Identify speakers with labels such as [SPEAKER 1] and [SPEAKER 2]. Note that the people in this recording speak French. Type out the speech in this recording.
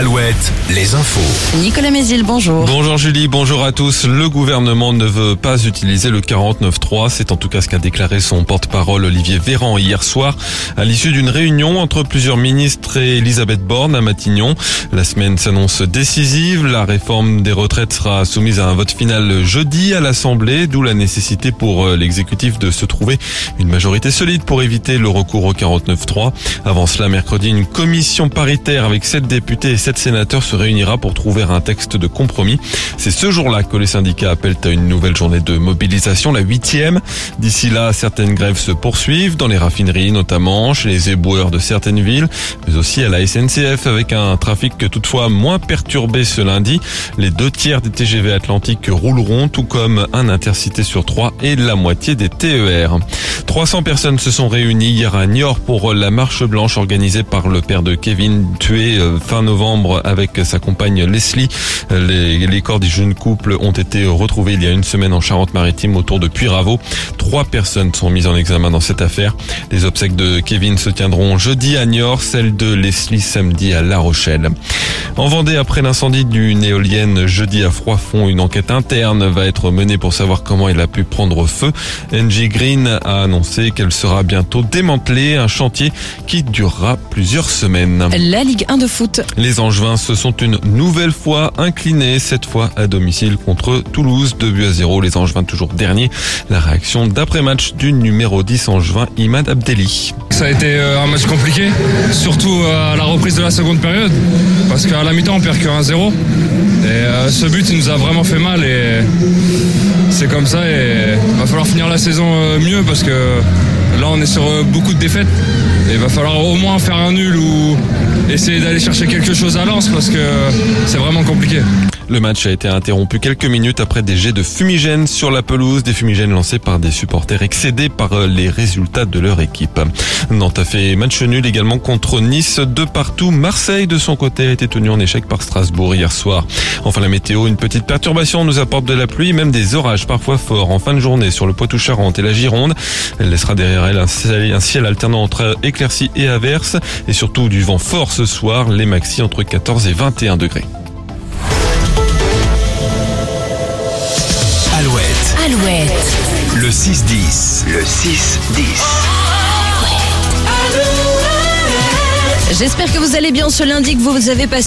[SPEAKER 1] Alouette, les infos.
[SPEAKER 2] Nicolas Mézil, bonjour.
[SPEAKER 3] Bonjour Julie, bonjour à tous. Le gouvernement ne veut pas utiliser le 49.3. C'est en tout cas ce qu'a déclaré son porte-parole Olivier Véran hier soir à l'issue d'une réunion entre plusieurs ministres et Elisabeth Borne à Matignon. La semaine s'annonce décisive. La réforme des retraites sera soumise à un vote final jeudi à l'Assemblée, d'où la nécessité pour euh, l'exécutif de se trouver une majorité solide pour éviter le recours au 49.3. Avant cela, mercredi, une commission paritaire avec sept députés et sept sénateurs se réunira pour trouver un texte de compromis. C'est ce jour-là que les syndicats appellent à une nouvelle journée de mobilisation, la huitième. D'ici là, certaines grèves se poursuivent dans les raffineries notamment, chez les éboueurs de certaines villes, mais aussi à la SNCF avec un trafic toutefois moins perturbé ce lundi. Les deux tiers des TGV Atlantiques rouleront, tout comme un intercité sur trois et la moitié des TER. 300 personnes se sont réunies hier à Niort pour la marche blanche organisée par le père de Kevin, tué euh, fin novembre avec sa compagne Leslie. Les, les corps des jeunes couples ont été retrouvés il y a une semaine en Charente-Maritime autour de Puyraveau. Trois personnes sont mises en examen dans cette affaire. Les obsèques de Kevin se tiendront jeudi à Niort, celle de Leslie samedi à La Rochelle. En Vendée, après l'incendie d'une éolienne jeudi à Froidfond, une enquête interne va être menée pour savoir comment il a pu prendre feu. NG Green a annoncé qu'elle sera bientôt démantelée, un chantier qui durera plusieurs semaines.
[SPEAKER 2] La Ligue 1 de foot.
[SPEAKER 3] Les Angevins se sont une nouvelle fois inclinés, cette fois à domicile contre Toulouse, 2 buts à 0. Les Angevins toujours derniers. La réaction d'après-match du numéro 10 Angevin, Imad Abdelli.
[SPEAKER 4] Ça a été euh, un match compliqué, surtout euh, à la reprise de la seconde période, parce qu'à la mi-temps on perd que 1-0. Et euh, ce but il nous a vraiment fait mal et c'est comme ça et il va falloir finir la saison mieux parce que là on est sur beaucoup de défaites et il va falloir au moins faire un nul ou essayer d'aller chercher quelque chose à Lens parce que c'est vraiment compliqué.
[SPEAKER 3] Le match a été interrompu quelques minutes après des jets de fumigène sur la pelouse, des fumigènes lancés par des supporters excédés par euh, les résultats de leur équipe. Nantes a fait match nul également contre Nice de partout. Marseille de son côté a été tenu en échec par Strasbourg hier soir. Enfin la météo, une petite perturbation nous apporte de la pluie, même des orages parfois forts en fin de journée sur le Poitou-Charentes et la Gironde. Elle laissera derrière elle un ciel, un ciel alternant entre éclaircies et averses et surtout du vent fort ce soir, les maxi entre 14 et 21 degrés.
[SPEAKER 2] Alouette.
[SPEAKER 1] le 6-10. Le 6-10.
[SPEAKER 2] J'espère que vous allez bien ce lundi, que vous avez passé